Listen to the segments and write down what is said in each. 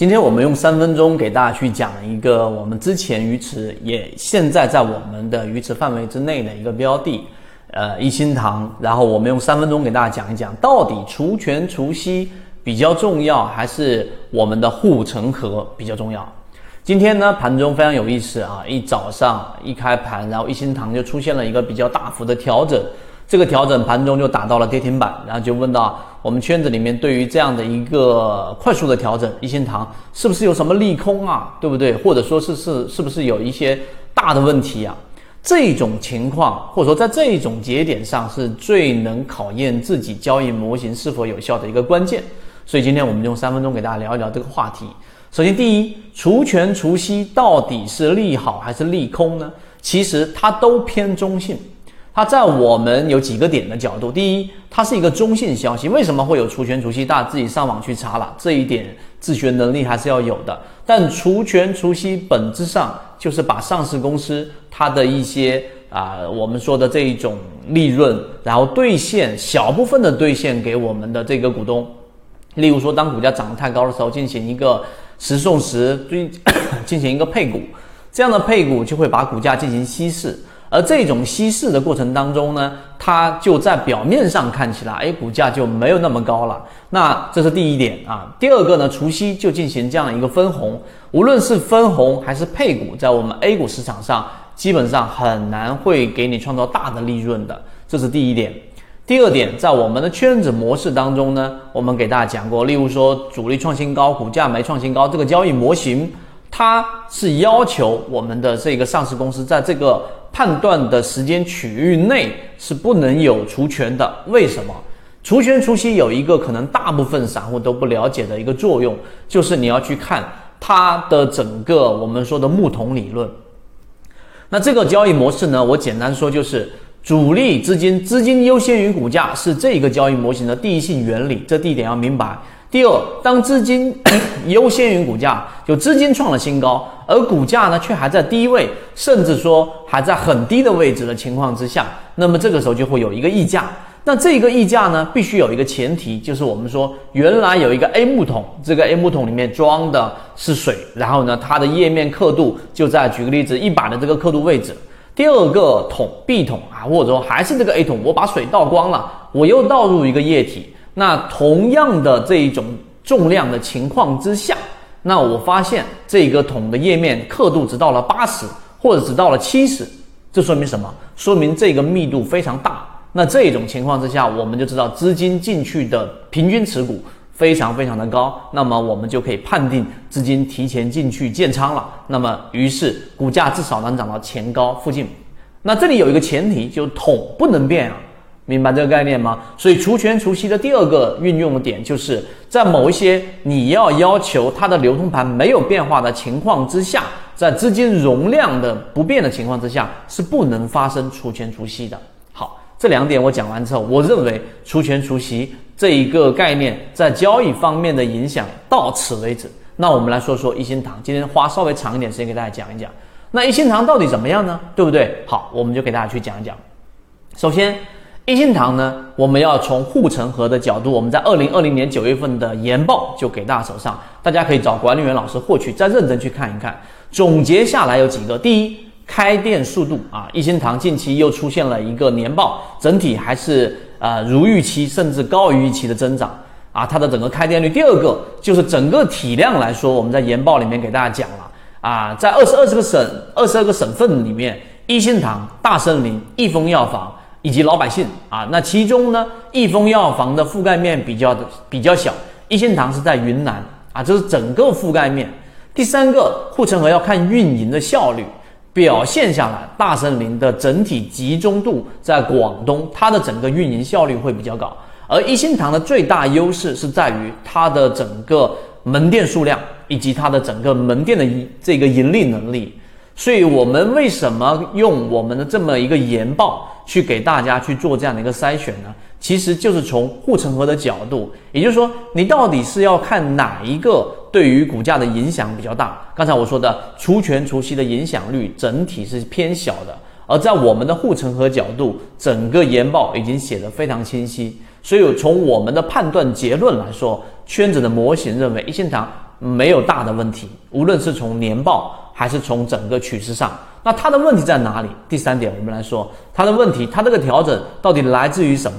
今天我们用三分钟给大家去讲一个我们之前鱼池也现在在我们的鱼池范围之内的一个标的，呃，一心堂。然后我们用三分钟给大家讲一讲，到底除权除息比较重要，还是我们的护城河比较重要？今天呢，盘中非常有意思啊，一早上一开盘，然后一心堂就出现了一个比较大幅的调整。这个调整盘中就打到了跌停板，然后就问到我们圈子里面对于这样的一个快速的调整，一心堂是不是有什么利空啊？对不对？或者说是是是不是有一些大的问题啊？这种情况或者说在这种节点上是最能考验自己交易模型是否有效的一个关键。所以今天我们用三分钟给大家聊一聊这个话题。首先，第一，除权除息到底是利好还是利空呢？其实它都偏中性。它在我们有几个点的角度，第一，它是一个中性消息，为什么会有除权除息？大家自己上网去查了，这一点自学能力还是要有的。但除权除息本质上就是把上市公司它的一些啊，我们说的这一种利润，然后兑现小部分的兑现给我们的这个股东。例如说，当股价涨得太高的时候，进行一个十送十，对，进行一个配股，这样的配股就会把股价进行稀释。而这种稀释的过程当中呢，它就在表面上看起来，哎，股价就没有那么高了。那这是第一点啊。第二个呢，除夕就进行这样一个分红，无论是分红还是配股，在我们 A 股市场上，基本上很难会给你创造大的利润的。这是第一点。第二点，在我们的圈子模式当中呢，我们给大家讲过，例如说主力创新高，股价没创新高，这个交易模型，它是要求我们的这个上市公司在这个。判断的时间区域内是不能有除权的，为什么？除权除息有一个可能大部分散户都不了解的一个作用，就是你要去看它的整个我们说的木桶理论。那这个交易模式呢，我简单说就是主力资金资金优先于股价是这个交易模型的第一性原理，这第一点要明白。第二，当资金 优先于股价，就资金创了新高，而股价呢却还在低位，甚至说还在很低的位置的情况之下，那么这个时候就会有一个溢价。那这个溢价呢，必须有一个前提，就是我们说原来有一个 A 木桶，这个 A 木桶里面装的是水，然后呢它的页面刻度就在举个例子一把的这个刻度位置。第二个桶 B 桶啊，或者说还是这个 A 桶，我把水倒光了，我又倒入一个液体。那同样的这一种重量的情况之下，那我发现这个桶的页面刻度只到了八十，或者只到了七十，这说明什么？说明这个密度非常大。那这种情况之下，我们就知道资金进去的平均持股非常非常的高，那么我们就可以判定资金提前进去建仓了。那么于是股价至少能涨到前高附近。那这里有一个前提，就桶不能变啊。明白这个概念吗？所以除权除息的第二个运用点，就是在某一些你要要求它的流通盘没有变化的情况之下，在资金容量的不变的情况之下，是不能发生除权除息的。好，这两点我讲完之后，我认为除权除息这一个概念在交易方面的影响到此为止。那我们来说说一心堂，今天花稍微长一点时间给大家讲一讲。那一心堂到底怎么样呢？对不对？好，我们就给大家去讲一讲。首先。一心堂呢，我们要从护城河的角度，我们在二零二零年九月份的研报就给大家手上，大家可以找管理员老师获取，再认真去看一看。总结下来有几个：第一，开店速度啊，一心堂近期又出现了一个年报，整体还是呃如预期，甚至高于预期的增长啊，它的整个开店率。第二个就是整个体量来说，我们在研报里面给大家讲了啊，在二十二个省、二十二个省份里面，一心堂、大森林、益丰药房。以及老百姓啊，那其中呢，益丰药房的覆盖面比较的比较小，一心堂是在云南啊，这是整个覆盖面。第三个护城河要看运营的效率，表现下来，大森林的整体集中度在广东，它的整个运营效率会比较高。而一心堂的最大优势是在于它的整个门店数量以及它的整个门店的这个盈利能力。所以我们为什么用我们的这么一个研报？去给大家去做这样的一个筛选呢，其实就是从护城河的角度，也就是说，你到底是要看哪一个对于股价的影响比较大？刚才我说的除权除息的影响率整体是偏小的，而在我们的护城河角度，整个研报已经写得非常清晰。所以从我们的判断结论来说，圈子的模型认为一线堂没有大的问题，无论是从年报还是从整个趋势上。那它的问题在哪里？第三点，我们来说它的问题，它这个调整到底来自于什么？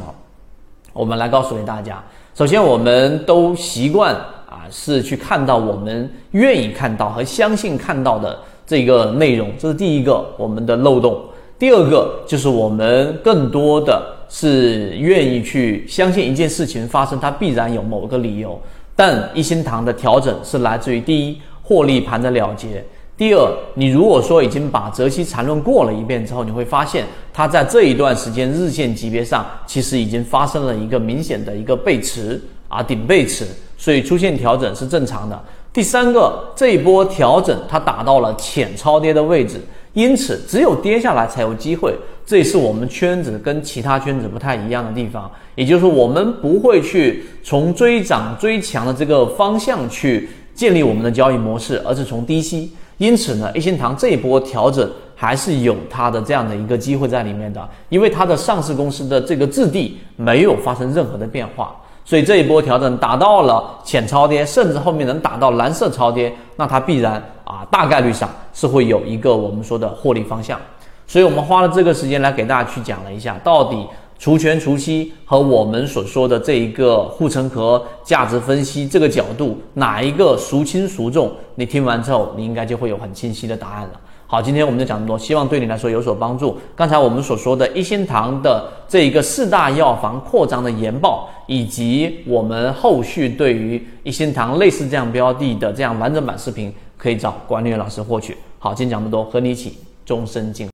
我们来告诉给大家。首先，我们都习惯啊是去看到我们愿意看到和相信看到的这个内容，这是第一个我们的漏洞。第二个就是我们更多的是愿意去相信一件事情发生，它必然有某个理由。但一心堂的调整是来自于第一获利盘的了结。第二，你如果说已经把泽西缠论过了一遍之后，你会发现它在这一段时间日线级别上其实已经发生了一个明显的一个背驰啊顶背驰，所以出现调整是正常的。第三个，这一波调整它打到了浅超跌的位置，因此只有跌下来才有机会。这也是我们圈子跟其他圈子不太一样的地方，也就是说我们不会去从追涨追强的这个方向去建立我们的交易模式，而是从低吸。因此呢，一心堂这一波调整还是有它的这样的一个机会在里面的，因为它的上市公司的这个质地没有发生任何的变化，所以这一波调整达到了浅超跌，甚至后面能达到蓝色超跌，那它必然啊大概率上是会有一个我们说的获利方向。所以我们花了这个时间来给大家去讲了一下，到底。除权除息和我们所说的这一个护城河价值分析这个角度，哪一个孰轻孰重？你听完之后，你应该就会有很清晰的答案了。好，今天我们就讲这么多，希望对你来说有所帮助。刚才我们所说的一心堂的这一个四大药房扩张的研报，以及我们后续对于一心堂类似这样标的的这样完整版视频，可以找管理员老师获取。好，今天讲这么多，和你一起终身进。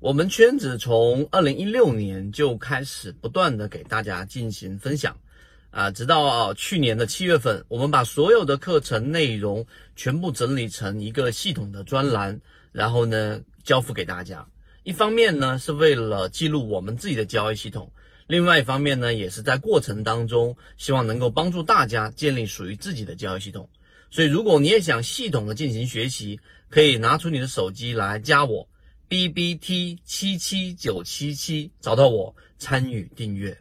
我们圈子从二零一六年就开始不断的给大家进行分享，啊，直到去年的七月份，我们把所有的课程内容全部整理成一个系统的专栏，然后呢交付给大家。一方面呢是为了记录我们自己的交易系统，另外一方面呢也是在过程当中希望能够帮助大家建立属于自己的交易系统。所以如果你也想系统的进行学习，可以拿出你的手机来加我。B B T 七七九七七，找到我参与订阅。